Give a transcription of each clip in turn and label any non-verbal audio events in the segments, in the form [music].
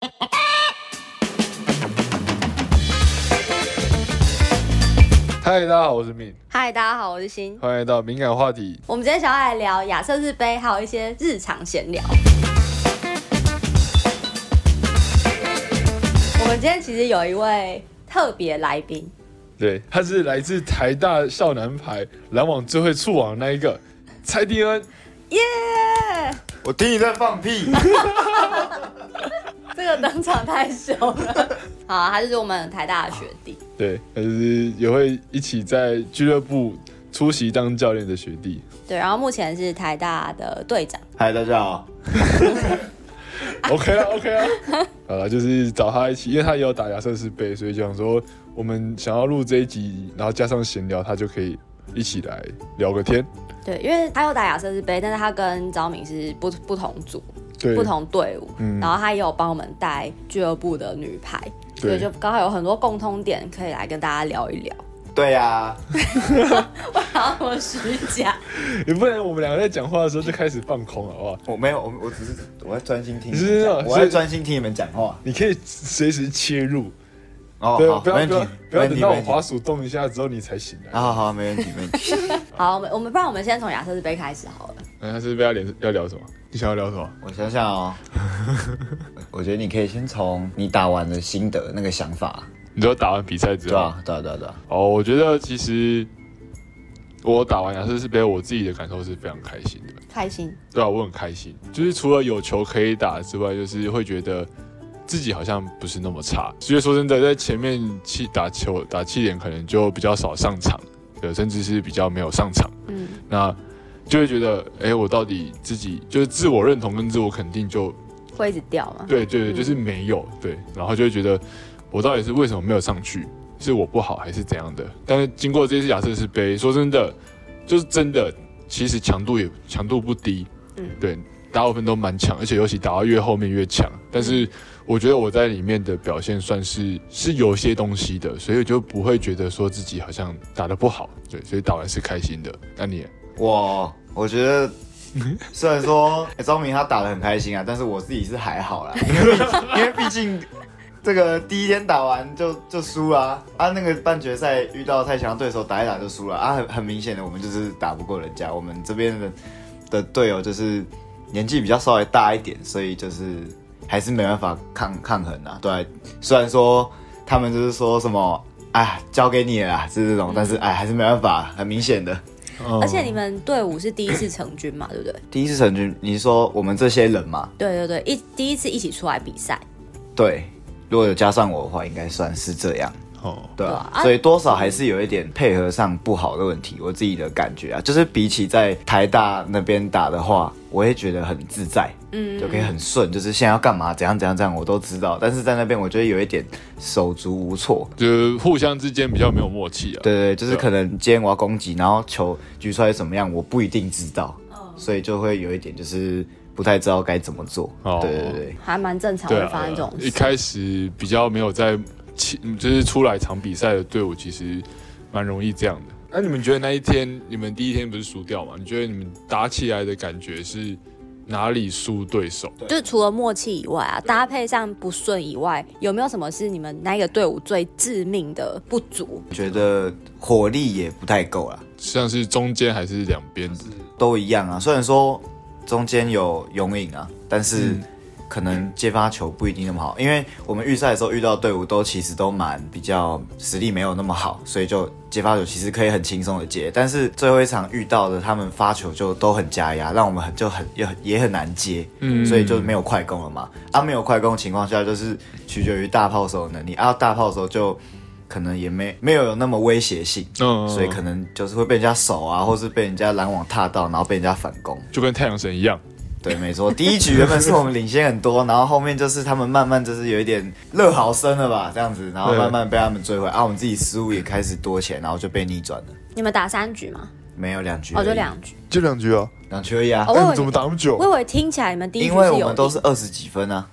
[laughs] 嗨，大家好，我是敏，嗨，大家好，我是欣。欢迎来到敏感话题。我们今天想要来聊亚瑟士杯，还有一些日常闲聊。我们今天其实有一位特别来宾，对，他是来自台大校男排篮网最会触网的那一个蔡丁恩。耶、我听你在放屁。[laughs] 这个登场太凶了。[laughs] 好，他就是我们台大的学弟。对，他就是也会一起在俱乐部出席当教练的学弟。对，然后目前是台大的队长。嗨，大家好。[laughs] OK 了，OK 了，好了，就是找他一起，因为他也有打亚瑟士杯，所以就想说我们想要录这一集，然后加上闲聊，他就可以一起来聊个天。对，因为他有打亚瑟士杯，但是他跟昭明是不不同组、对，不同队伍，嗯然后他也有帮我们带俱乐部的女排，所以就刚好有很多共通点可以来跟大家聊一聊。对呀、[laughs] 我好，我虚假。你不能我们两个在讲话的时候就开始放空了，好不好？我没有，我我只是我在专心听你你是我在专心听你们讲话。你可以随时切入，哦，好，不要不要没问题，不要等。到我滑鼠动一下之后你才醒来。好好好，没问题，没问题。[laughs] 好，我们我们不然我们先从亚瑟士杯开始好了。那他是不是要聊要聊什么？你想要聊什么？我想想哦，[laughs] 我觉得你可以先从你打完的心得那个想法，你说打完比赛之后，对啊，对啊，对啊，对啊。哦，我觉得其实我打完亚瑟士杯，我自己的感受是非常开心的。开心，对啊，我很开心，就是除了有球可以打之外，就是会觉得自己好像不是那么差。所以说真的，在前面气打球打气点可能就比较少上场，对，甚至是比较没有上场，嗯，那就会觉得，哎，我到底自己就是自我认同跟自我肯定就会一直掉吗？对对对，嗯就是没有对，然后就会觉得我到底是为什么没有上去？是我不好还是怎样的？但是经过这次亚瑟士杯，说真的，就是真的，其实强度也强度不低，嗯对，大部分都蛮强，而且尤其打到越后面越强。但是我觉得我在里面的表现算是是有些东西的，所以我就不会觉得说自己好像打得不好，对，所以打完是开心的。那你我我觉得，虽然说 [laughs] 欸张明他打得很开心啊，但是我自己是还好啦，因为 [laughs] 因为毕竟这个第一天打完就就输了啊，那个半决赛遇到太强对手打一打就输了。啊，很很明显的我们就是打不过人家，我们这边的的队友就是年纪比较稍微大一点，所以就是还是没办法抗抗衡啊，对啊虽然说他们就是说什么。哎，交给你了啦，是这种，但是哎，还是没办法，很明显的。而且你们队伍是第一次成军嘛，对不对？[coughs] 第一次成军，你是说我们这些人嘛？对对对，一第一次一起出来比赛，对，如果有加上我的话，应该算是这样，哦，对啊对啊所以多少还是有一点配合上不好的问题，我自己的感觉啊，就是比起在台大那边打的话，我也觉得很自在，嗯，就可以很顺，就是现在要干嘛，怎样怎样怎样，我都知道。但是在那边，我觉得有一点手足无措。就是互相之间比较没有默契啊。对对，对就是可能今天我要攻击，然后球举出来怎么样，我不一定知道，嗯所以就会有一点就是不太知道该怎么做。哦对对对。还蛮正常对啊，会发生这种一。开始比较没有在起，就是出来场比赛的队伍，其实蛮容易这样的。那你们觉得那一天，你们第一天不是输掉吗？你觉得你们打起来的感觉是哪里输对手？就是除了默契以外啊，搭配上不顺以外，有没有什么是你们那个队伍最致命的不足？觉得火力也不太够啦，像是中间还是两边？都一样啊。虽然说中间有永影啊，但是嗯可能接发球不一定那么好，因为我们预赛的时候遇到队伍都其实都蛮比较实力没有那么好，所以就接发球其实可以很轻松的接。但是最后一场遇到的他们发球就都很加压，让我们很就很也很也很难接，嗯所以就没有快攻了嘛。啊，没有快攻的情况下，就是取决于大炮手的能力啊，大炮手就。可能也没没有有那么威胁性，嗯所以可能就是会被人家守啊，或是被人家拦网踏到，然后被人家反攻。就跟太阳神一样。对，没错，第一局原本是我们领先很多，然后后面就是他们慢慢就是有一点热好生了吧，这样子，然后慢慢被他们追回，啊，我们自己失误也开始多起来，然后就被逆转了。你们打三局吗？没有两局而哦，就两局。就两局啊？两局而已啊哦，我怎么打那么久我以为听起来你们第一局因为我们都是二十几分啊。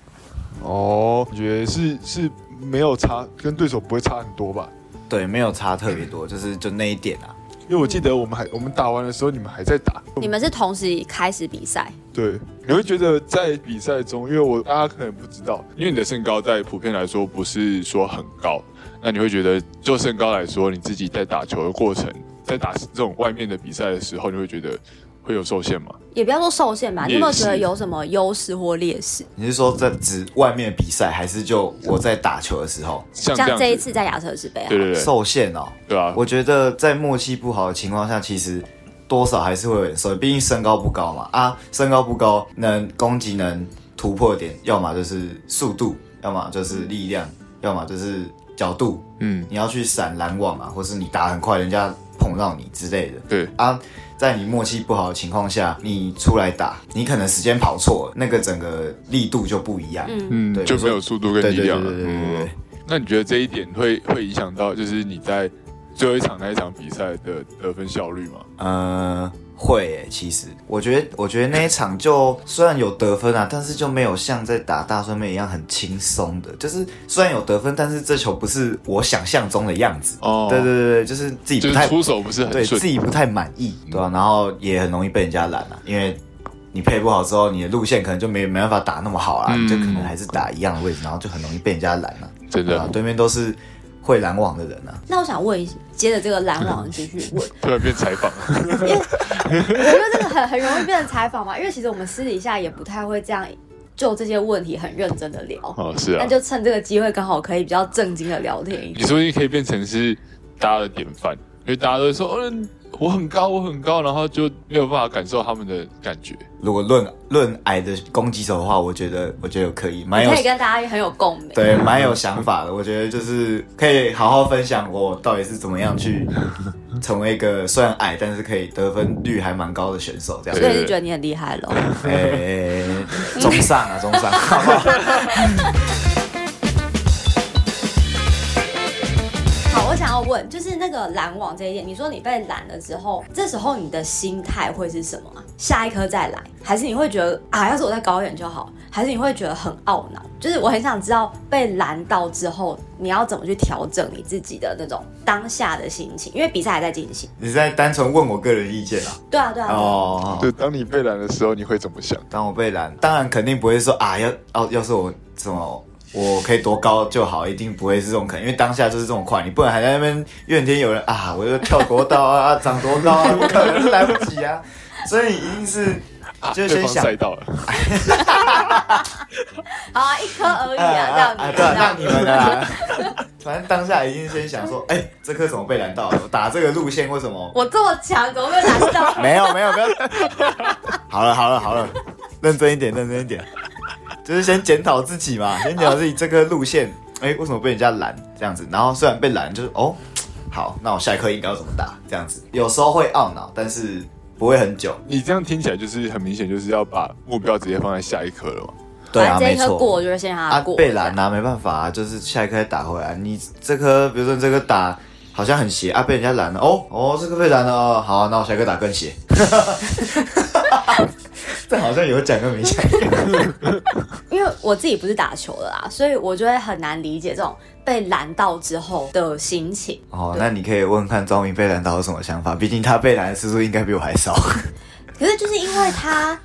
哦，我觉得是是没有差，跟对手不会差很多吧？对，没有差特别多，就是就那一点啊。因为我记得我们还我们打完的时候，你们还在打。你们是同时开始比赛，对，你会觉得在比赛中，因为我大家可能不知道，因为你的身高在普遍来说不是说很高，那你会觉得就身高来说，你自己在打球的过程，在打这种外面的比赛的时候，你会觉得会有受限吗？也不要说受限吧，你有没有觉得有什么优势或劣势？你是说在指外面比赛，还是就我在打球的时候像像这样子，这一次在亚特士杯啊，对对对，受限哦？对啊，我觉得在默契不好的情况下，其实多少还是会有点受，毕竟身高不高嘛。啊，身高不高，能攻击能突破点，要么就是速度，要么就是力量，要么就是角度。嗯，你要去闪拦网啊，或是你打很快，人家碰到你之类的。对，啊，在你默契不好的情况下，你出来打，你可能时间跑错了，那个整个力度就不一样。嗯，嗯，对就没有速度跟力量了。对对对对嗯，那你觉得这一点会会影响到，就是你在最后一场那一场比赛的得分效率吗？呃，会诶，其实我觉得，我觉得那一场就虽然有得分啊，但是就没有像在打大顺妹一样很轻松的。就是虽然有得分，但是这球不是我想象中的样子。哦对对对对，就是自己不太是出手不是很对自己不太满意，对吧、然后也很容易被人家拦啊，因为你配不好之后，你的路线可能就没没办法打那么好啦，嗯你就可能还是打一样的位置，然后就很容易被人家拦了、真的对面都是会拦网的人啊。那我想问一，接着这个拦网继续问，[laughs] 突然变采访，我觉得这个很很容易变成采访嘛，因为其实我们私底下也不太会这样就这些问题很认真的聊，哦，是啊那，就趁这个机会刚好可以比较正经的聊天。你说不定可以变成是大家的典范，因为大家都会说，嗯，我很高，我很高，然后就没有办法感受他们的感觉。如果论论矮的攻击手的话，我觉得我觉得可以，蛮有可以跟大家很有共鸣。[laughs] 对，蛮有想法的。我觉得就是可以好好分享我到底是怎么样去成为一个虽然矮，但是可以得分率还蛮高的选手，这样。所以就觉得你很厉害喽。哎、中上啊，中上，好不好？要问，就是那个拦网这一点，你说你被拦了之后，这时候你的心态会是什么啊？下一颗再来，还是你会觉得啊，要是我再高一点就好？还是你会觉得很懊恼？就是我很想知道被拦到之后，你要怎么去调整你自己的那种当下的心情，因为比赛还在进行。你在单纯问我个人意见啊？对啊，对啊。哦，对当你被拦的时候，你会怎么想？当我被拦，当然肯定不会说啊，要要要是我什么。我可以多高就好，一定不会是这种可能，因为当下就是这种快，你不能还在那边怨天尤人啊！我就跳多高啊，[laughs] 长多高啊，不可能是来不及啊！所以一定是就先想赛道了，[laughs] 好啊，一颗而已啊，啊让你对啊，让让你们的啦。[laughs] 反正当下一定先想说，哎、这颗怎么被拦到了？我打这个路线为什么？我这么强，怎么被拦到？没有没有没有。好了好了好了，认真一点认真一点，就是先检讨自己嘛，[laughs] 先检讨自己这个路线，哎、为什么被人家拦这样子？然后虽然被拦，就是哦，好，那我下一颗应该要怎么打？这样子，有时候会懊恼，但是不会很久。你这样听起来就是很明显，就是要把目标直接放在下一颗了嘛。对啊，没错。一颗过，我就是先他，过。被拦啊，没办法啊，就是下一颗再打回来。你这颗，比如说你这颗打好像很斜啊，被人家拦了，哦哦，这个被拦了，哦，好，那我下一颗打更斜。[laughs] [laughs] 这好像有讲跟没讲。[laughs] 因为我自己不是打球的啦，所以我就会很难理解这种被拦到之后的心情。哦，那你可以问问看庄明被拦到有什么想法，毕竟他被拦的次数应该比我还少。[laughs] 可是就是因为他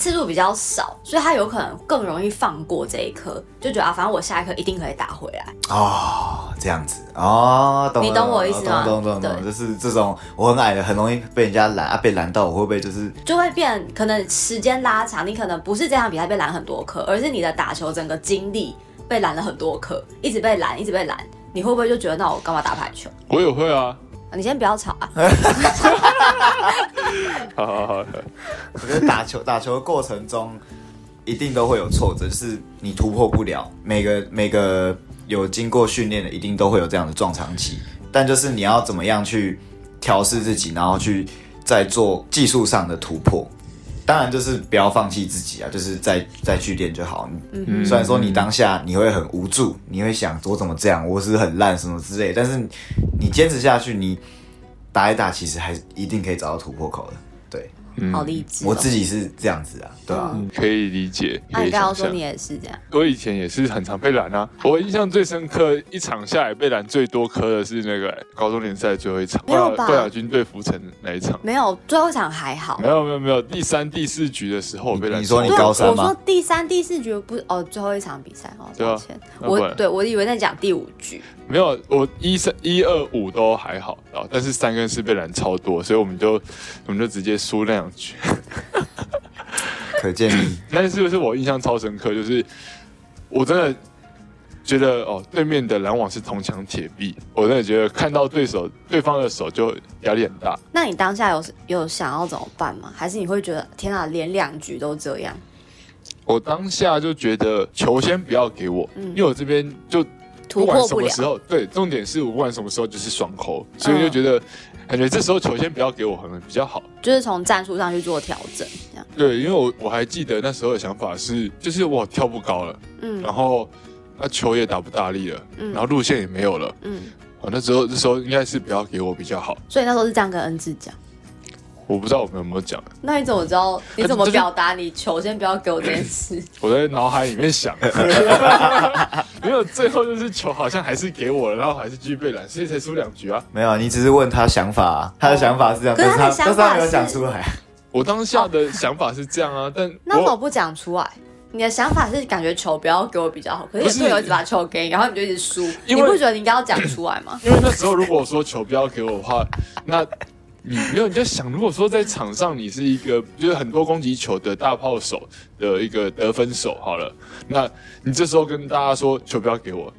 次数比较少，所以他有可能更容易放过这一颗，就觉得啊，反正我下一颗一定可以打回来。哦，这样子哦，懂了你懂我意思吗懂懂懂懂，就是这种我很矮的，很容易被人家拦啊，被拦到我会不会就是就会变，可能时间拉长，你可能不是这场比赛被拦很多颗，而是你的打球整个经历被拦了很多颗，一直被拦，一直被拦，你会不会就觉得那我干嘛打排球？我也会啊，你先不要吵啊！[laughs] 好好好，我觉得打球打球的过程中，一定都会有挫折，就是你突破不了。每个每个有经过训练的，一定都会有这样的撞墙期。但就是你要怎么样去调试自己，然后去再做技术上的突破。当然就是不要放弃自己啊，就是再再去练就好。嗯虽然说你当下你会很无助，你会想我怎么这样，我是很烂什么之类，但是你坚持下去，你打一打，其实还是一定可以找到突破口的。好励志哦。我自己是这样子啊，对吧、嗯嗯，可以理解。那你刚刚说你也是这样，我以前也是很常被拦啊。我印象最深刻，一场下来被拦最多颗的是那个高中联赛最后一场，没有吧冠亚军对浮城那一场。没有最后一场还好没。有没有没有，第三、第四局的时候我被拦你说你高三吗我说第三、第四局不是哦，最后一场比赛哦，抱歉，我对我以为在讲第五局，没有，我一三一二五都还好啊，但是三跟四被拦超多，所以我们就我们就直接输那两局。可见你 [laughs] 但是是不是我印象超深刻？就是我真的觉得哦，对面的篮网是铜墙铁壁，我真的觉得看到对手对方的手就压力很大。那你当下有有想要怎么办吗？还是你会觉得天啊，连两局都这样？我当下就觉得球先不要给我，因为我这边就突不管破不了什么时。候，对，重点是我不管什么时候就是双扣，所以就觉得感觉这时候球先不要给我，可能比较好。就是从战术上去做调整，这样。对，因为我我还记得那时候的想法是，就是我跳不高了，嗯然后那球也打不大力了，嗯然后路线也没有了，嗯，哦，那时候那时候应该是不要给我比较好。所以那时候是这样跟恩智讲。我不知道我们有没有讲，那你怎么知道？你怎么表达你球先不要给我这件事？[laughs] 我在脑海里面想，[laughs] 没有，最后就是球好像还是给我了，然后还是继续被拦，所以才输两局啊。没有，你只是问他想法、啊，他的想法是这样，可是他的但是他但是他没有讲出来。我当下的想法是这样啊，但那么不讲出来？你的想法是感觉球不要给我比较好，可是不是你队友一直把球给你，然后你就一直输，你不觉得你应该要讲出来吗？因为那时候如果说球不要给我的话，那你没有你就想，如果说在场上你是一个就是很多攻击球的大炮手的一个得分手好了，那你这时候跟大家说球不要给我，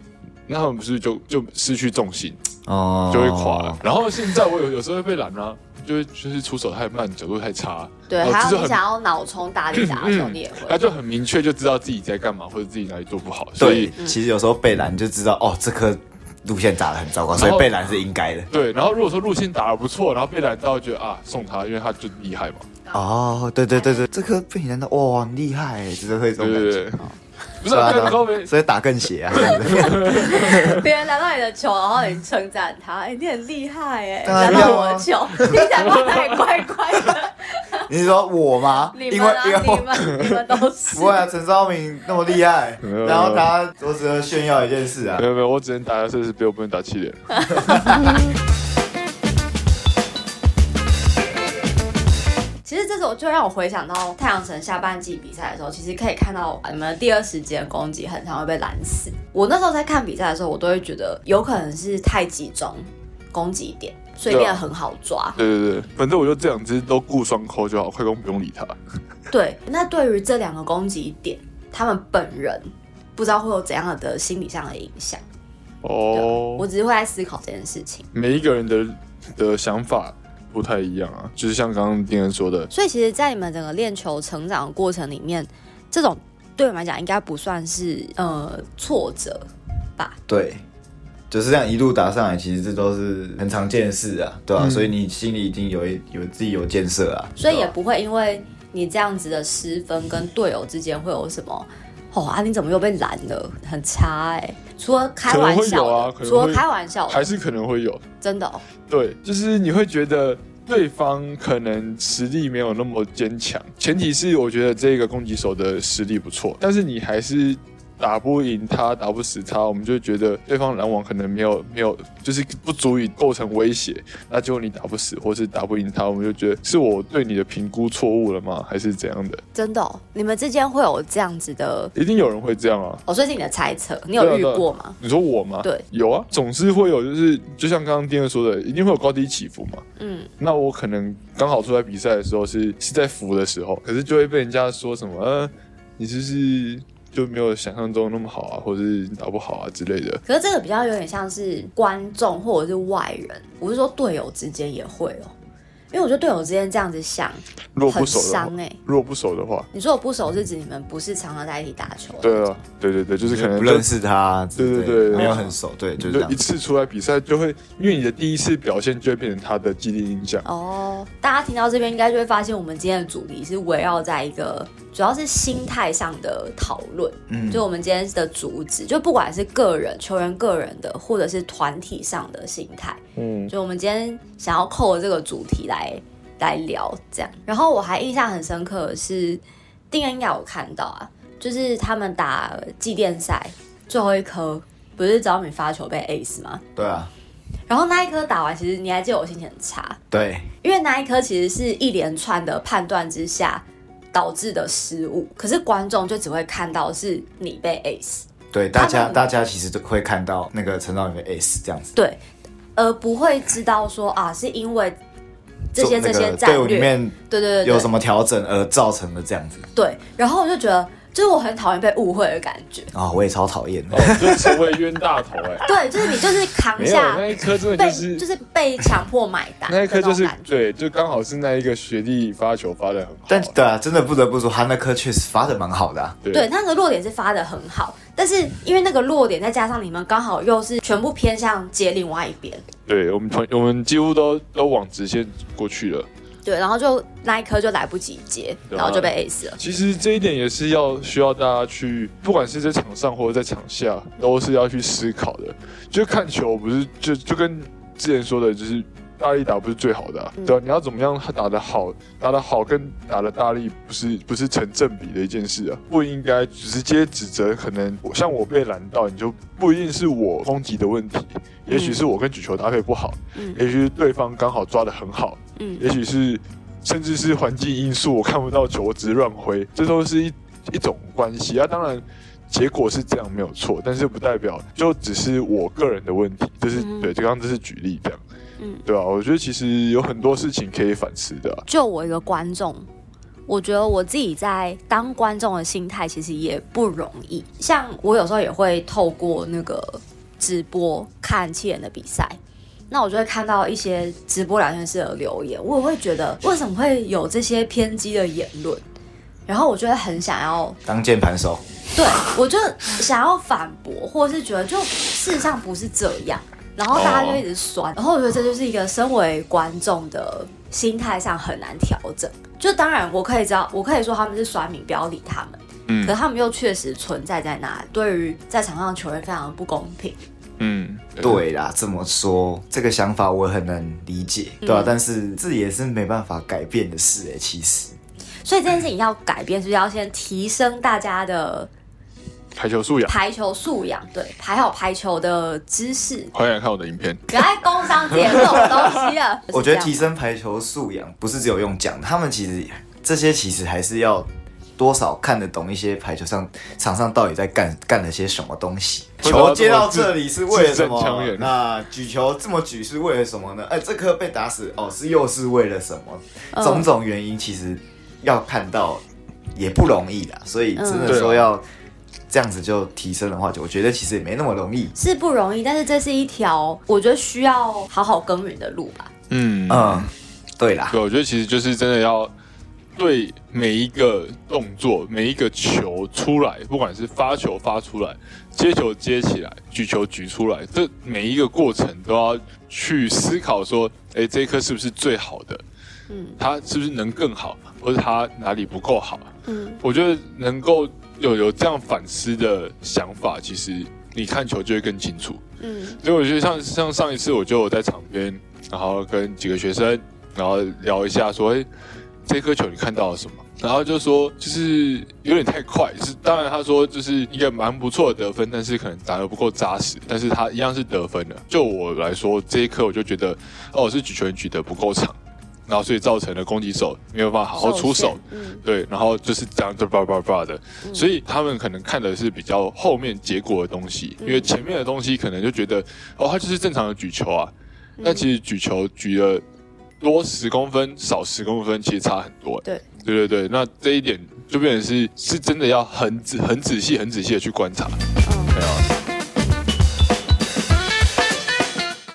那他们不是就就失去重心，哦，就会垮了。然后现在我有有时候会被拦啊，就是就是出手太慢，角度太差，对，还有你想要脑冲大力打的时候，[clears throat] 你也会。他就很明确就知道自己在干嘛或者自己哪里做不好，所以对，其实有时候被拦就知道，哦，这颗路线打得很糟糕，所以被拦是应该的。对。然后如果说路线打得不错，然后被拦到，觉得啊送他，因为他就厉害嘛，哦，对对对对，这颗被你拦到，哇，很厉害，就是会这种感觉。对对对。不 [laughs] 是啊，所以打更斜啊，[laughs] 别人拿到你的球，然后你称赞他，哎、你很厉害哎，拿到我的球，听起来不太怪怪的。你是说我吗？你们啊，因为因为你们你们都是不。会啊，陈昭明那么厉害，然后他我只能炫耀一件事啊没，有没有，我只能打摄氏杯，我不能打气脸。这时候就让我回想到太阳城下半季比赛的时候，其实可以看到你们的第二时间攻击很常会被拦死。我那时候在看比赛的时候，我都会觉得有可能是太集中攻击点，所以变得很好抓。对对对，反正我就这两只都顾双扣就好，快攻不用理他。[laughs] 对，那对于这两个攻击点，他们本人不知道会有怎样的心理上的影响。哦我，只是会在思考这件事情。每一个人的的想法不太一样啊，就是像刚刚丁恩说的，所以其实，在你们整个练球成长的过程里面，这种对我们来讲应该不算是呃挫折吧？对，就是这样一路打上来，其实这都是很常见的事啊，对吧、所以你心里已经有一有自己有建设啊，所以也不会因为你这样子的失分跟队友之间会有什么。哦啊！你怎么又被拦了？很差哎、除了开玩笑除了开玩笑，还是可能会有。真的、哦。对，就是你会觉得对方可能实力没有那么坚强，前提是我觉得这个攻击手的实力不错，但是你还是打不赢他，打不死他，我们就觉得对方篮网可能没有没有，就是不足以构成威胁，那结果你打不死或是打不赢他，我们就觉得是我对你的评估错误了吗？还是怎样的？真的、哦，你们之间会有这样子的一定有人会这样啊。哦，所以是你的猜测，你有遇对啊啊过吗？你说我吗？对，有啊，总是会有，就是就像刚刚丁恩说的，一定会有高低起伏嘛。嗯，那我可能刚好出来比赛的时候是是在服的时候，可是就会被人家说什么，呃，你就是就没有想象中那么好啊，或者是打不好啊之类的。可是这个比较有点像是观众或者是外人，我是说队友之间也会哦，因为我觉得队友之间这样子想很如果不熟如果不熟的话，你说我不熟是指你们不是常常在一起打球？对啊，对对对，就是可能不认识他，对对对没有很熟，对，就是一。次出来比赛就会，因为你的第一次表现就会变成他的既定印象。哦，大家听到这边应该就会发现，我们今天的主题是围绕在一个主要是心态上的讨论。嗯就我们今天的主旨，就不管是个人球员个人的，或者是团体上的心态，嗯，就我们今天想要扣这个主题来来聊这样。然后我还印象很深刻的是，丁恩要有看到啊，就是他们打季电赛最后一颗，不是找你发球被 ace 吗？对啊，然后那一颗打完，其实你还记得我心情很差，对，因为那一颗其实是一连串的判断之下导致的失误，可是观众就只会看到是你被 ace，对，大家大家其实都会看到那个陈导演被 ace 这样子，对，而不会知道说啊是因为这些这些战略，队伍里面对对对对。有什么调整而造成的这样子。对，然后我就觉得，就是我很讨厌被误会的感觉，啊、我也超讨厌的。哦，就成为冤大头哎、[laughs] 对，就是你就是扛下那一颗真的被就是就是被强迫买单那一颗就是对，就刚好是那一个学弟发球发的很好，但对啊，真的不得不说，他那颗确实发的蛮好的、啊。对对，那个落点是发的很好，但是因为那个落点再加上你们刚好又是全部偏向接另外一边，对我们团我们几乎都都往直线过去了。对，然后就那一颗就来不及接，啊然后就被 ace 了。其实这一点也是要需要大家去，不管是在场上或者在场下，都是要去思考的。就看球不是就就跟之前说的，就是大力打不是最好的、啊，嗯对吧、你要怎么样打得好，打得好跟打得大力不是不是成正比的一件事啊，不应该直接指责。可能我像我被拦到，你就不一定是我攻击的问题，也许是我跟举球搭配不好，嗯也许是对方刚好抓得很好，嗯。也许是甚至是环境因素，我看不到球，我只乱挥，[laughs] 这都是一一种关系。啊。当然，结果是这样没有错，但是不代表就只是我个人的问题，这是、嗯。对，就刚刚这是举例这样，嗯。对吧、我觉得其实有很多事情可以反思的啊、就我一个观众，我觉得我自己在当观众的心态其实也不容易。像我有时候也会透过那个直播看七人的比赛，那我就会看到一些直播聊天室的留言，我也会觉得为什么会有这些偏激的言论，然后我就会很想要当键盘手，对我就想要反驳，或者是觉得就事实上不是这样，然后大家就一直酸，然后我觉得这就是一个身为观众的心态上很难调整。就当然我可以知道，我可以说他们是酸民，不要理他们，嗯可他们又确实存在在那里，对于在场上的球员非常的不公平。嗯，对啦，这么说这个想法我很能理解，对吧、但是这也是没办法改变的事哎、其实所以这件事情要改变，是不是要先提升大家的排球素养，排球素养？对，排好排球的知识，欢迎来看我的影片。不要再工商节这种东西了。我觉得提升排球素养不是只有用讲，他们其实这些其实还是要多少看得懂一些排球上场上到底在干干了些什么东西。不知道球接到这里是为了什么？那举球这么举是为了什么呢？哎，这颗被打死哦，是又是为了什么？嗯种种原因其实要看到也不容易啦，所以真的嗯说要这样子就提升的话，就我觉得其实也没那么容易。是不容易，但是这是一条我觉得需要好好耕耘的路吧。嗯嗯，对啦，对，我觉得其实就是真的要对每一个动作、每一个球出来，不管是发球发出来、接球接起来、举球举出来，这每一个过程都要去思考说，哎，这一颗是不是最好的？嗯它是不是能更好，或者它哪里不够好？嗯我觉得能够有有这样反思的想法，其实你看球就会更清楚。嗯所以我觉得像像上一次我就在场边，然后跟几个学生，然后聊一下说，哎，这颗球你看到了什么？然后就说就是有点太快，是当然他说就是一个蛮不错的得分，但是可能打得不够扎实，但是他一样是得分的。就我来说，这一颗我就觉得哦是举球员举得不够长，[laughs] 然后所以造成了攻击手没有办法好好出手，嗯对，然后就是这样就叭叭叭的，所以他们可能看的是比较后面结果的东西，因为前面的东西可能就觉得哦，他就是正常的举球啊，那其实举球举了多十公分，少十公分，其实差很多。对，对对对，那这一点就变成是是真的要很仔很仔细、很仔细的去观察。嗯。对啊，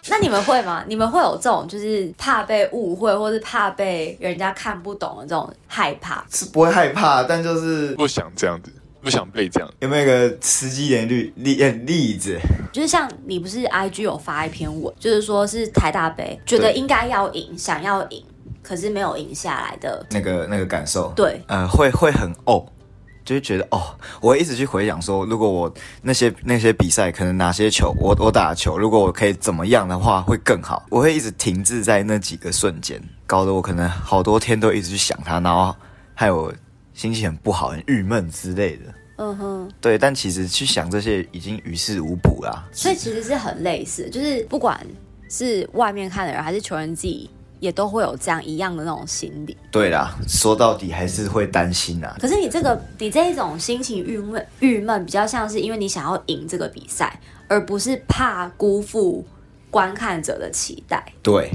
那你们会吗？你们会有这种就是怕被误会，或是怕被人家看不懂的这种害怕？是不会害怕，但就是不想这样子，不想被这样。有没有一个实际点例例呃例子？就是像你不是 IG 有发一篇文，就是说是台大杯，觉得应该要赢，想要赢，可是没有赢下来的。那个那个感受，对，呃，会会很哦，就是觉得哦，我会一直去回想说，如果我那些那些比赛，可能哪些球我我打球，如果我可以怎么样的话，会更好。我会一直停滞在那几个瞬间，搞得我可能好多天都一直去想他，然后害我心情很不好、很郁闷之类的。嗯哼，对，但其实去想这些已经于事无补啦。所以其实是很类似，就是不管是外面看的人还是球员自己，也都会有这样一样的那种心理。对啦，说到底还是会担心啊。可是你这个，你这一种心情郁闷，郁闷比较像是因为你想要赢这个比赛，而不是怕辜负观看者的期待。对，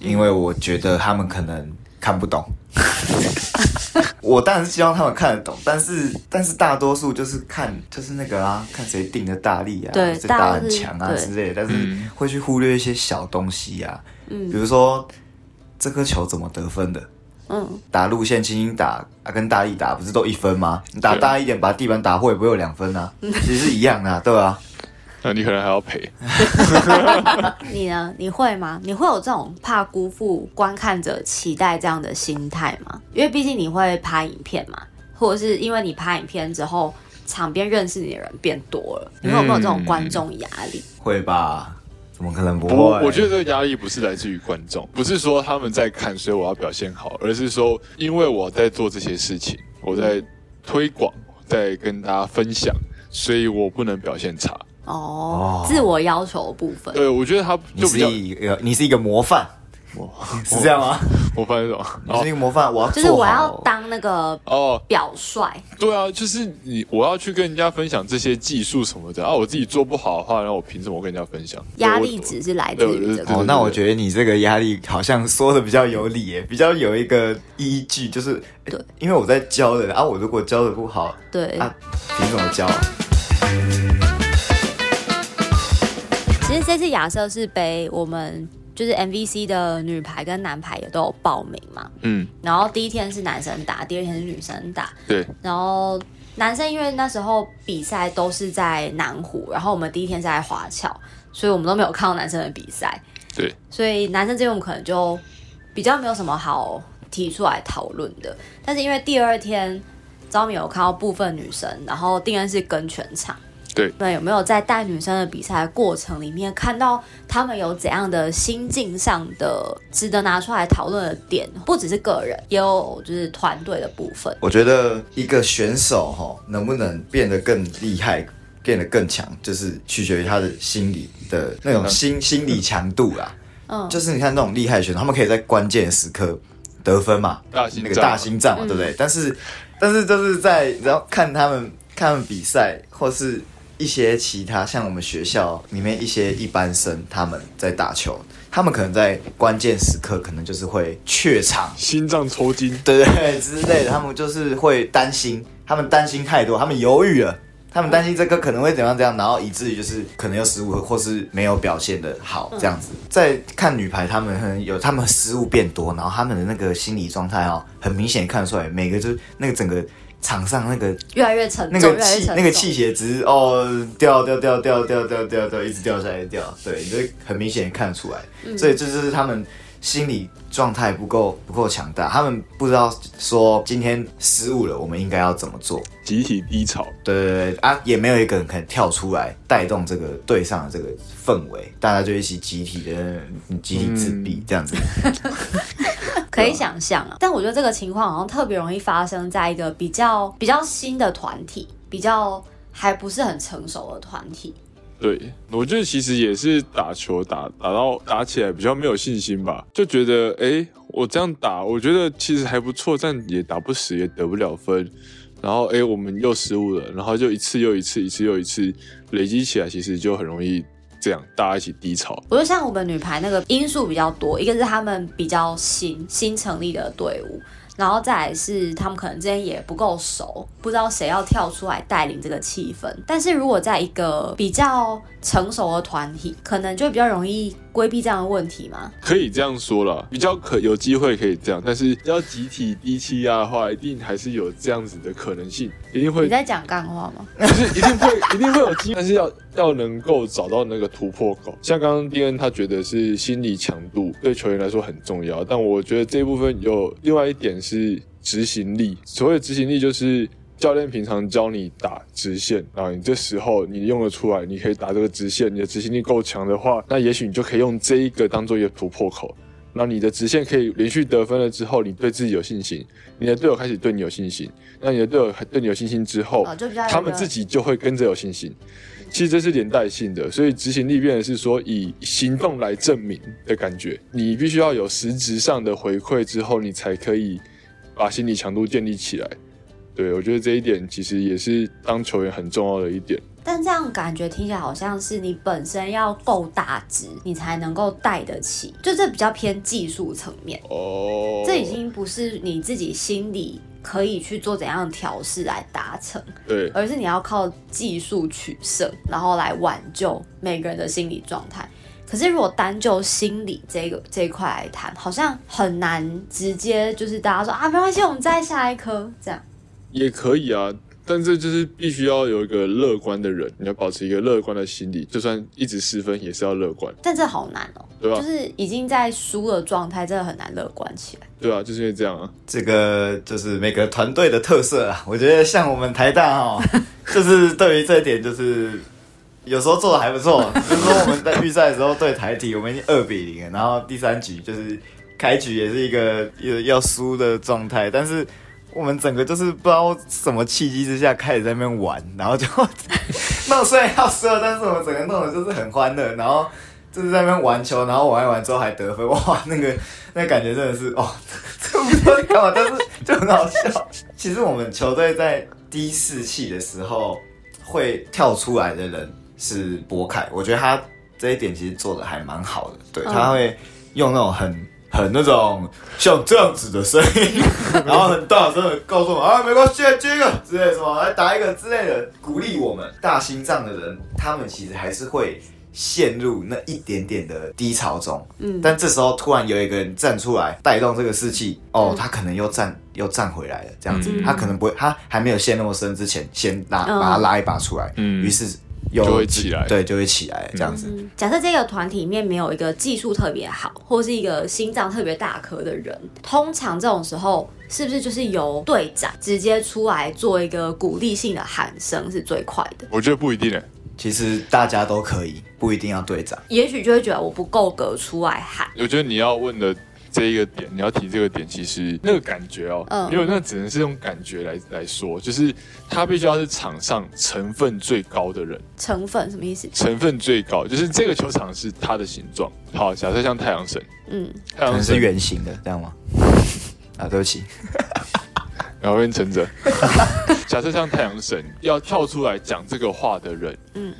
因为我觉得他们可能看不懂。[laughs] [laughs] 我当然是希望他们看得懂，但是但是大多数就是看就是那个啊，看谁定的大力啊，对谁打大很强啊之类的，但是嗯会去忽略一些小东西啊，嗯比如说这颗球怎么得分的。嗯，打路线轻轻打啊，跟大力打不是都一分吗？你打对大一点，把地板打破也不会有两分啊，其实是一样的、啊，对吧、那你可能还要赔。[laughs] 你呢？你会吗？你会有这种怕辜负观看者期待这样的心态吗？因为毕竟你会拍影片嘛，或者是因为你拍影片之后，场边认识你的人变多了，你会有没有这种观众压力？会吧？怎么可能不会？我觉得这个压力不是来自于观众，不是说他们在看，所以我要表现好，而是说因为我在做这些事情，我在推广，在跟大家分享，所以我不能表现差。哦，自我要求部分。对，我觉得他你就比较，一个，你是一个模范，哇是这样吗？我发现什么？你是一个模范，我要就是我要当那个哦，表率，对啊，就是你，我要去跟人家分享这些技术什么的啊，我自己做不好的话，然后我凭什么跟人家分享？压力对我值是来自于这个。那我觉得你这个压力好像说的比较有理耶，比较有一个依据，就是对，因为我在教的啊，我如果教的不好对，啊，凭什么教？这次亚瑟是杯，我们就是 MVC 的女排跟男排也都有报名嘛。嗯，然后第一天是男生打，第二天是女生打。对，然后男生因为那时候比赛都是在南湖，然后我们第一天是在华侨，所以我们都没有看到男生的比赛。对，所以男生这边我们可能就比较没有什么好提出来讨论的。但是因为第二天招米有看到部分女生，然后定恩是跟全场。对那有没有在带女生的比赛过程里面看到他们有怎样的心境上的值得拿出来讨论的点？不只是个人，也有就是团队的部分。我觉得一个选手哈能不能变得更厉害，变得更强，就是取决于他的心理的那种心心理强度啦。嗯，就是你看那种厉害的选手，他们可以在关键时刻得分嘛，大那个大心脏嘛，嗯对不对？但是但是就是在然后看他们看他们比赛，或是一些其他像我们学校里面一些一般生他们在打球，他们可能在关键时刻可能就是会怯场。心脏抽筋。对 [laughs] 之类的，他们就是会担心，他们担心太多，他们犹豫了，他们担心这个可能会怎样怎样，然后以至于就是可能有失误或是没有表现的好这样子。在看女排，他们可能有他们失误变多，然后他们的那个心理状态哦，很明显看得出来，每个就是那个整个场上那个越来越沉重，那个。气那个气血值哦掉掉掉掉掉掉掉掉，一直掉下来掉，对，你就很明显地看得出来，所以这就是他们心理状态不够不够强大，他们不知道说今天失误了，我们应该要怎么做。集体低潮，对对对啊，也没有一个人可能跳出来带动这个队上的这个氛围，大家就一起集体的集体自闭这样子。[laughs] 可以想象啊。但我觉得这个情况好像特别容易发生在一个比较比较新的团体，比较还不是很成熟的团体。对我觉得其实也是打球打打到打起来比较没有信心吧，就觉得哎、我这样打，我觉得其实还不错，但也打不死，也得不了分。然后哎、我们又失误了，然后就一次又一次，一次又一次累积起来，其实就很容易这样大家一起低潮。我觉得像我们女排那个因素比较多，一个是他们比较新新成立的队伍，然后再来是他们可能之间也不够熟，不知道谁要跳出来带领这个气氛。但是如果在一个比较成熟的团体，可能就比较容易规避这样的问题嘛。可以这样说了，比较可有机会可以这样，但是要集体低气压的话，一定还是有这样子的可能性，一定会你在讲干话吗？就是一定会一定会有机会，但是要要能够找到那个突破口。像刚刚丁恩他觉得是心理强度对球员来说很重要，但我觉得这一部分有另外一点是执行力。所谓的执行力就是。教练平常教你打直线啊，你这时候你用得出来，你可以打这个直线，你的执行力够强的话，那也许你就可以用这一个当做一个突破口。那你的直线可以连续得分了之后，你对自己有信心，你的队友开始对你有信心，那你的队友对你有信心之后，他们自己就会跟着有信心。其实这是连带性的，所以执行力变的是说以行动来证明的感觉。你必须要有实质上的回馈之后，你才可以把心理强度建立起来。对我觉得这一点其实也是当球员很重要的一点。但这样感觉听起来好像是你本身要够大只，你才能够带得起，就这比较偏技术层面。哦，这已经不是你自己心里可以去做怎样的调试来达成，对而是你要靠技术取胜，然后来挽救每个人的心理状态。可是如果单就心理这个这一块来谈，好像很难直接就是大家说啊，没关系，我们再下一颗这样。也可以啊，但这就是必须要有一个乐观的人，你要保持一个乐观的心理，就算一直失分也是要乐观，但这好难哦，对吧就是已经在输的状态，真的很难乐观起来。对啊，就是因为这样啊。这个就是每个团队的特色啊。我觉得像我们台大哈，[laughs] 就是对于这一点，就是有时候做的还不错。比如说我们在预赛的时候对台体，我们已经二比零了，然后第三局就是开局也是一个要要输的状态，但是我们整个就是不知道什么契机之下开始在那边玩，然后就弄虽然要输了，但是我们整个弄的就是很欢乐，然后。就是在那边玩球，然后玩一玩之后还得分，哇，那个 [laughs] 那感觉真的是哦，[laughs] 这不知道干嘛，但是就很好笑。其实我们球队在低士气的时候会跳出来的人是博凯，我觉得他这一点其实做的还蛮好的，对，嗯他会用那种很。很那种像这样子的声音，[laughs] 然后很大声的告诉我们啊，没关系，接一个之类的什么，来打一个之类的，鼓励我们。大心脏的人，他们其实还是会陷入那一点点的低潮中，嗯。但这时候突然有一个人站出来带动这个士气，哦，嗯他可能又站又站回来了，这样子，嗯。他可能不会，他还没有陷那么深之前，先拉嗯。把他拉一把出来，嗯。于是又就会起来对，就会起来这样子。嗯，假设这个团体里面没有一个技术特别好，或是一个心脏特别大颗的人，通常这种时候是不是就是由队长直接出来做一个鼓励性的喊声是最快的？我觉得不一定诶，其实大家都可以，不一定要队长。也许就会觉得我不够格出来喊，我觉得你要问的这一个点，你要提这个点，其实那个感觉哦，嗯。因为那只能是用感觉来来说，就是他必须要是场上成分最高的人，成分什么意思？成分最高，就是这个球场是他的形状。好，假设像太阳神，嗯，太阳神。是，圆形的，这样吗？[laughs] 啊，对不起，然后变成着，[laughs] 假设像太阳神要跳出来讲这个话的人，嗯嗯，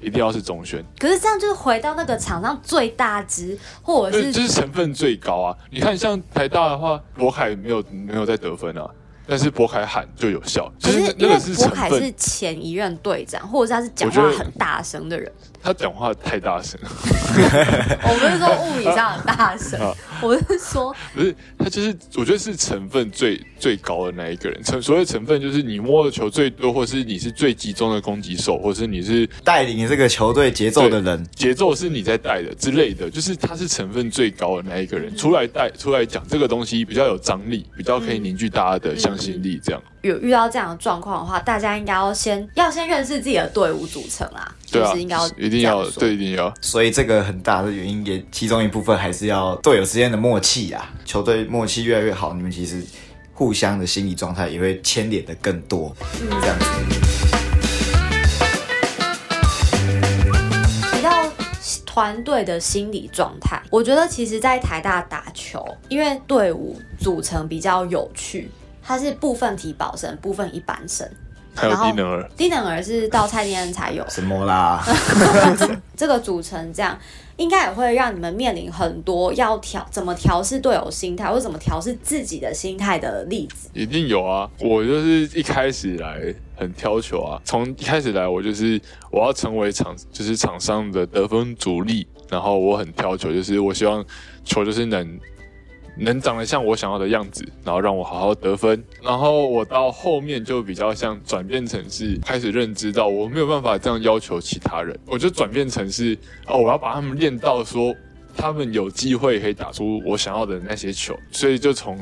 一定要是中选。可是这样就是回到那个场上最大值，或者是就是成分最高啊！你看，像台大的话，博凯没有没有在得分啊，但是博凯喊就有效，可就是是因为那个是博凯是，前一任队长，或者是他是讲话很大声的人。他讲话太大声。了，[laughs] 我不是说物理上很大声啊，我是说不是他就是我觉得是成分最最高的那一个人。成所谓成分就是你摸的球最多，或是你是最集中的攻击手，或是你是带领这个球队节奏的人，节奏是你在带的之类的，就是他是成分最高的那一个人。出来带出来讲这个东西比较有张力，比较可以凝聚大家的向心力，这样。有遇到这样的状况的话，大家应该要先要先认识自己的队伍组成啦，对啊就是应该要，一定要对，一定要。所以这个很大的原因也其中一部分还是要队友之间的默契啊，球队默契越来越好，你们其实互相的心理状态也会牵连的更多，这样子。提到团队的心理状态，我觉得其实，在台大打球，因为队伍组成比较有趣，它是部分体保生，部分一般生。还有然后低能儿，低能儿是到菜店才有，什么啦？[laughs] 这个组成这样，应该也会让你们面临很多要调怎么调试队友心态，或者怎么调试自己的心态的例子。一定有啊！我就是一开始来很挑球啊，从一开始来我就是我要成为场就是场上的得分主力，然后我很挑球，就是我希望球就是能能长得像我想要的样子，然后让我好好得分。然后我到后面就比较像转变成是开始认知到我没有办法这样要求其他人，我就转变成是哦，我要把他们练到说。他们有机会可以打出我想要的那些球，所以就从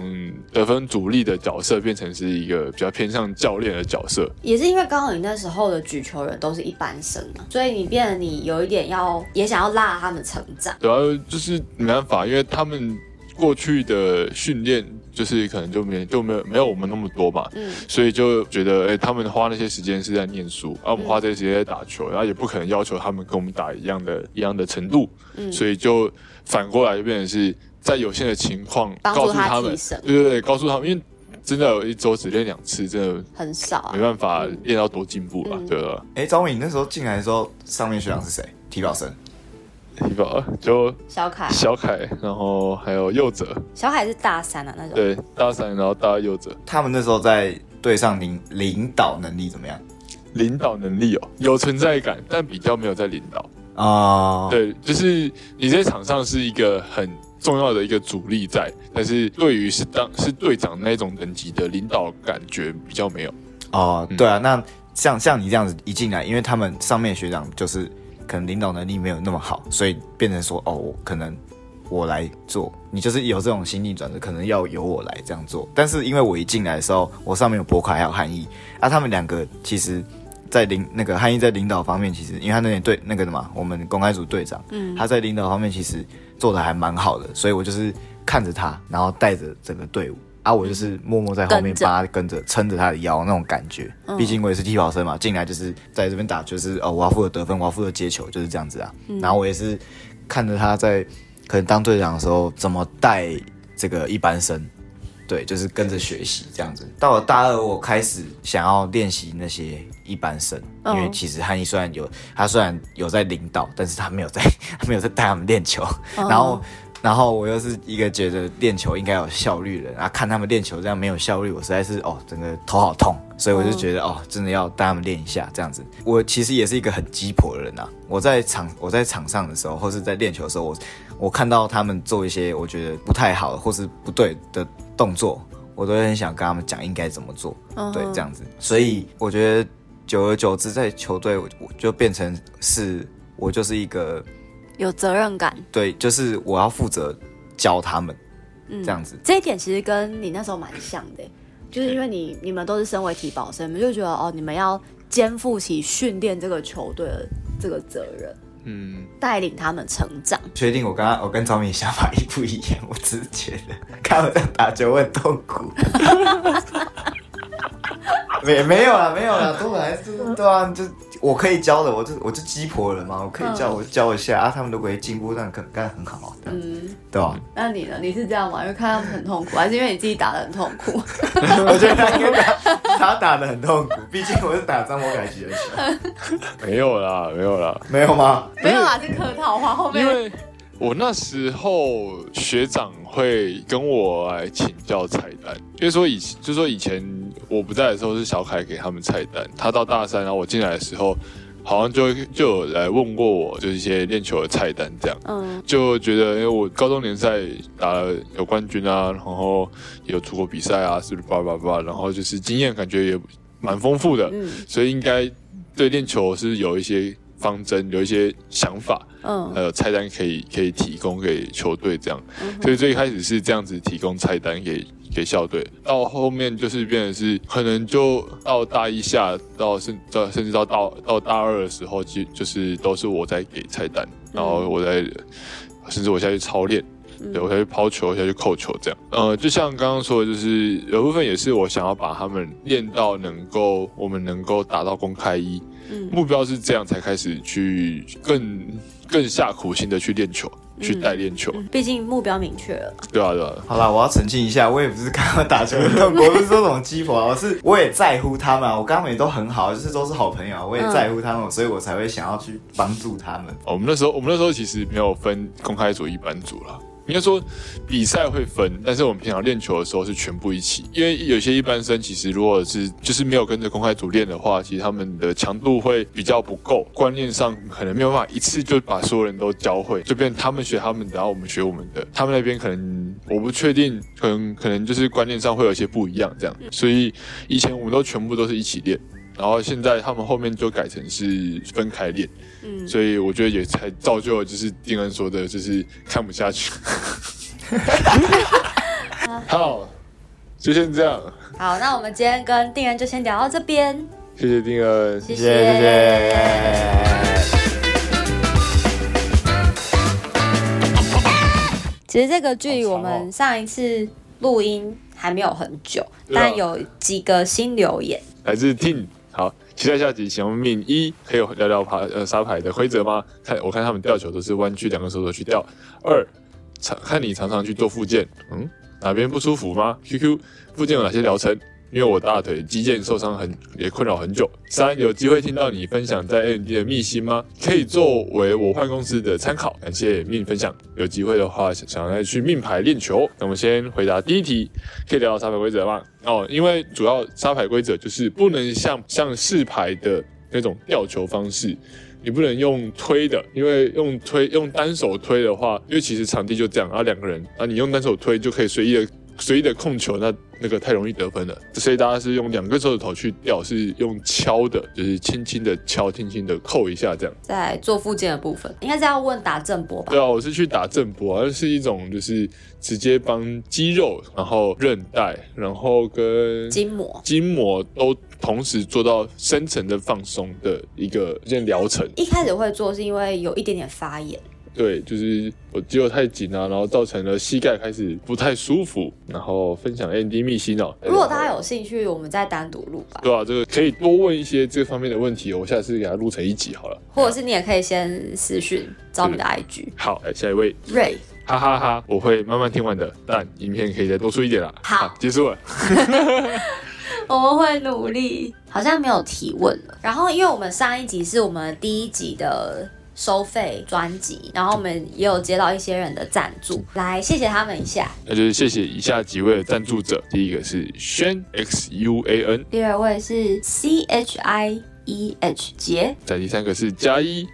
得分主力的角色变成是一个比较偏向教练的角色。也是因为刚好你那时候的举球人都是一般生嘛，所以你变得你有一点要也想要拉他们成长。主要就是没办法，因为他们过去的训练就是可能就没就没有没有我们那么多嘛，嗯所以就觉得哎、他们花那些时间是在念书，而、我们花这些时间在打球，然后也不可能要求他们跟我们打一样的一样的程度，嗯，所以就反过来就变成是在有限的情况告诉他们对对对，告诉他们，因为真的有一周只练两次，真的很少啊没。办法练到多进步了，嗯对吧？哎，张伟，你那时候进来的时候，上面学长是谁？体保生。体保就小凯，小凯，然后还有佑哲，小凯是大三啊那种。对，大三，然后大佑哲，他们那时候在队上领领导能力怎么样？领导能力哦，有存在感，但比较没有在领导。哦，对，就是你在场上是一个很重要的一个主力在，但是对于是当是队长那种等级的领导感觉比较没有。哦，嗯对啊，那像像你这样子一进来，因为他们上面学长就是可能领导能力没有那么好，所以变成说哦，我可能我来做，你就是有这种心理转折，可能要由我来这样做。但是因为我一进来的时候，我上面有博凯还有汉译，啊，他们两个其实。在领那个汉译在领导方面，其实因为他那年队那个的嘛，我们公开组队长，嗯他在领导方面其实做的还蛮好的，所以我就是看着他，然后带着整个队伍啊，我就是默默在后面跟着帮他跟着撑着他的腰那种感觉。嗯毕竟我也是替跑生嘛，进来就是在这边打，就是哦，我要负责得分，我要负责接球，就是这样子啊。嗯然后我也是看着他在可能当队长的时候怎么带这个一般生，对，就是跟着学习这样子。到了大二，我开始想要练习那些一般生，因嗯为其实汉译虽然有他虽然有在领导，但是他没有在 [laughs] 他没有在带他们练球，嗯然后。然后我又是一个觉得练球应该有效率的人，啊，看他们练球这样没有效率，我实在是哦，整个头好痛，所以我就觉得、哦，真的要带他们练一下这样子。我其实也是一个很鸡婆的人啊，我在场我在场上的时候，或是在练球的时候，我我看到他们做一些我觉得不太好或是不对的动作，我都会很想跟他们讲应该怎么做。嗯对，这样子。所以我觉得久而久之，在球队我我就变成是我就是一个有责任感，对，就是我要负责教他们嗯，这样子。这一点其实跟你那时候蛮像的，就是因为你你们都是身为体保生，你们就觉得哦，你们要肩负起训练这个球队的这个责任，嗯，带领他们成长。确定我刚刚我跟张敏想法一不一样？我只是觉得看我这样打球会很痛苦。[laughs] [laughs] 没没有啦，没有啦，都本来就是对啊，就我可以教的，我就我就鸡婆人嘛，我可以教，我就教一下啊，他们如果会进步，那干干很好嗯，对吧？那你呢？你是这样吗？因为看他们很痛苦，还是因为你自己打的很痛苦？[laughs] 我觉得他应该打他打的很痛苦，毕竟我是打张博凯奇的球，[laughs] 没有啦，没有啦，没有吗？没有啦，是客套话。后面因为我那时候学长会跟我来请教菜单，因为说以就说以前我不在的时候是小凯给他们菜单，他到大三然后我进来的时候，好像就就有来问过我，就是一些练球的菜单这样。嗯就觉得，因为我高中联赛打了有冠军啊，然后也有出国比赛啊，是不是叭叭叭，然后就是经验感觉也蛮丰富的，嗯所以应该对练球是有一些方针，有一些想法，嗯还有菜单可以可以提供给球队这样。嗯所以最开始是这样子提供菜单给给校队，到后面就是变成是可能就到大一下，到甚到甚至到到到大二的时候，就就是都是我在给菜单，然后我在甚至我下去操练。对，我下去抛球，下去扣球，这样。呃，就像刚刚说的，就是有部分也是我想要把他们练到能够，我们能够达到公开一，嗯目标是这样才开始去更更下苦心的去练球，去带练球，嗯，毕竟目标明确了。对啊，对啊。好啦，我要澄清一下，我也不是刚刚打球很痛苦，我不是说什么鸡婆啊，[laughs] 我是我也在乎他们啊，我跟他们也都很好，就是都是好朋友啊，我也在乎他们，所以我才会想要去帮助他们。哦我们那时候，我们那时候其实没有分公开组、一般组啦。应该说比赛会分，但是我们平常练球的时候是全部一起。因为有些一般生其实如果是就是没有跟着公开组练的话，其实他们的强度会比较不够，观念上可能没有办法一次就把所有人都教会，就变他们学他们的，然后我们学我们的。他们那边可能我不确定，可能可能就是观念上会有一些不一样这样。所以以前我们都全部都是一起练。然后现在他们后面就改成是分开练，嗯，所以我觉得也才造就了就是丁恩说的，就是看不下去。[laughs] 好，就先这样，好，那我们今天跟定恩就先聊到这边，谢谢丁恩，谢谢谢谢谢。其其实这个距离我们上一次录音还没有很久，但有几个新留言。来自 Tin。好，期待下集。请问命一可以聊聊爬呃沙牌的规则吗？看我看他们吊球都是弯曲两个手肘去吊。二，常看你常常去做复健，嗯，哪边不舒服吗？QQ 复健有哪些疗程？因为我大腿肌腱受伤很也困扰很久。三，有机会听到你分享在 AMD 的秘辛吗？可以作为我换公司的参考。感谢命分享，有机会的话想想要去命牌练球。那我们先回答第一题，可以聊聊沙排规则吗？哦，因为主要沙排规则就是不能像像试牌的那种吊球方式。你不能用推的，因为用推用单手推的话，因为其实场地就这样，然后两个人，啊，你用单手推就可以随意的随意的控球，那那个太容易得分了。所以大家是用两个手指头去吊，是用敲的，就是轻轻的敲，轻轻的扣一下这样。在做附件的部分，应该是要问打正波吧对？啊，我是去打正波，而是一种就是直接帮肌肉，然后韧带，然后跟筋膜筋膜都同时做到深层的放松的一个一件疗程。一开始会做是因为有一点点发炎，对，就是我肌肉太紧啊，然后造成了膝盖开始不太舒服，然后分享 ND 密辛哦。如果大家有兴趣，我们再单独录吧。对啊，这个可以多问一些这方面的问题哦，我下次给它录成一集好了。或者是你也可以先私讯找你的 IG 好，来下一位，Ray，。哈哈哈我会慢慢听完的，但影片可以再多出一点啦。好结束了。[laughs] 我们会努力。好像没有提问了。然后，因为我们上一集是我们第一集的收费专辑，然后我们也有接到一些人的赞助，来谢谢他们一下。那就是谢谢以下几位的赞助者，第一个是轩 X U A N，第二位是 C H I E H 杰，再第三个是加一，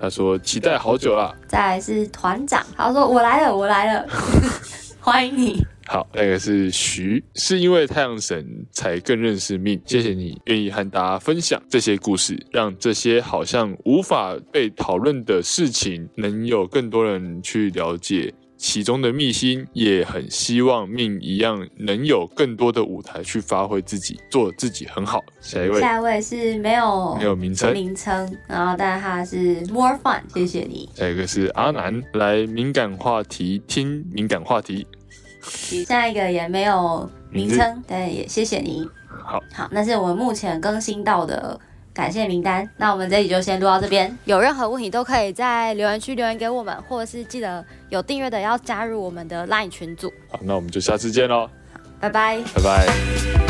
他说期待好久了。再来是团长，他说我来了，我来了，[laughs] 欢迎你。好，那个是徐，是因为太阳神才更认识命。谢谢你愿意和大家分享这些故事，让这些好像无法被讨论的事情，能有更多人去了解其中的秘辛。也很希望命一样能有更多的舞台去发挥自己，做自己很好。下一位下一位是没有没有名称，名称，然后但他是 more fun，谢谢你。下一个是阿南，来敏感话题听敏感话题。下一个也没有名称，但也谢谢你。好，好，那是我们目前更新到的感谢名单。那我们这里就先录到这边，有任何问题都可以在留言区留言给我们，或者是记得有订阅的要加入我们的 LINE 群组。好，那我们就下次见喽，拜拜。拜拜。